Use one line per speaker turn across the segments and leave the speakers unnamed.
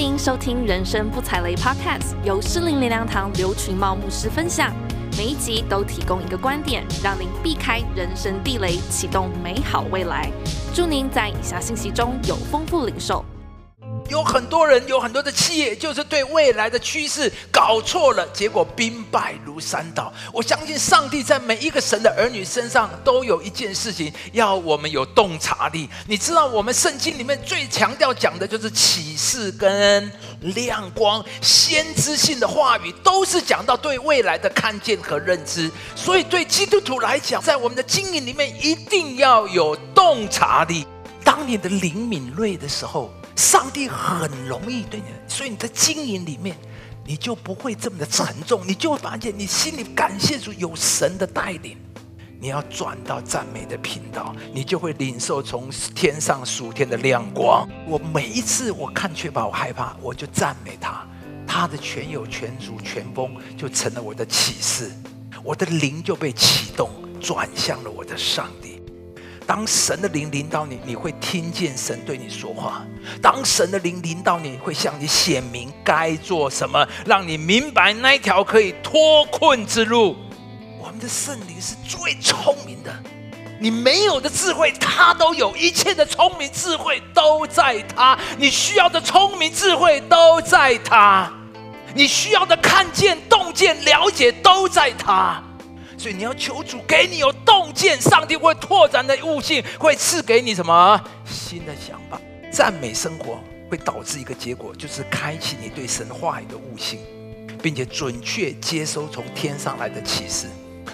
您收听《人生不踩雷》Podcast，由诗林林良堂刘群茂牧师分享。每一集都提供一个观点，让您避开人生地雷，启动美好未来。祝您在以下信息中有丰富领受。
有很多人，有很多的企业，就是对未来的趋势搞错了，结果兵败如山倒。我相信上帝在每一个神的儿女身上都有一件事情，要我们有洞察力。你知道，我们圣经里面最强调讲的就是启示跟亮光，先知性的话语都是讲到对未来的看见和认知。所以，对基督徒来讲，在我们的经营里面一定要有洞察力。当你的灵敏锐的时候。上帝很容易对你，所以你在经营里面，你就不会这么的沉重，你就会发现你心里感谢主有神的带领。你要转到赞美的频道，你就会领受从天上属天的亮光。我每一次我看却把我害怕，我就赞美他，他的全有全足全丰就成了我的启示，我的灵就被启动，转向了我的上帝。当神的灵临到你，你会听见神对你说话；当神的灵临到你，会向你显明该做什么，让你明白那一条可以脱困之路。我们的圣灵是最聪明的，你没有的智慧，他都有；一切的聪明智慧都在他。你需要的聪明智慧都在他，你需要的看见、洞见、了解都在他。所以你要求主给你有洞见，上帝会拓展的悟性，会赐给你什么新的想法？赞美生活会导致一个结果，就是开启你对神话语的悟性，并且准确接收从天上来的启示。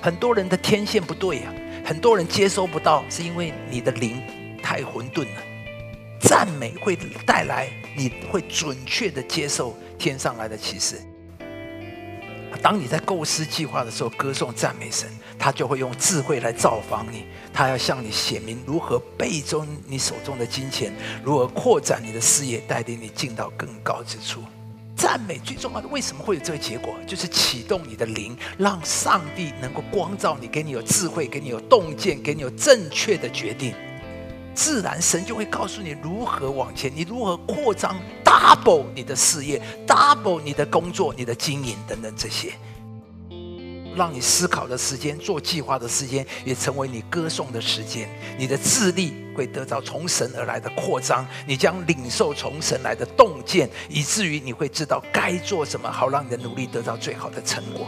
很多人的天线不对呀、很多人接收不到，是因为你的灵太混沌了。赞美会带来你会准确的接受天上来的启示。当你在构思计划的时候，歌颂赞美神，他就会用智慧来造访你。他要向你写明如何倍增你手中的金钱，如何扩展你的事业，带领你进到更高之处。赞美最重要的，为什么会有这个结果？就是启动你的灵，让上帝能够光照你，给你有智慧，给你有洞见，给你有正确的决定。自然，神就会告诉你如何往前，你如何扩张，double 你的事业，double 你的工作，你的经营等等这些，让你思考的时间，做计划的时间，也成为你歌颂的时间。你的智力会得到从神而来的扩张，你将领受从神来的洞见，以至于你会知道该做什么，好让你的努力得到最好的成果。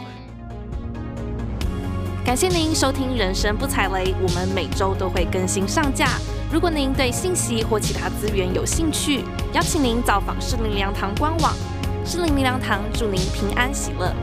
感谢您收听《人生不踩雷》，我们每周都会更新上架。如果您对信息或其他资源有兴趣，邀请您造访诗灵灵粮堂官网。诗灵灵粮堂祝您平安喜乐。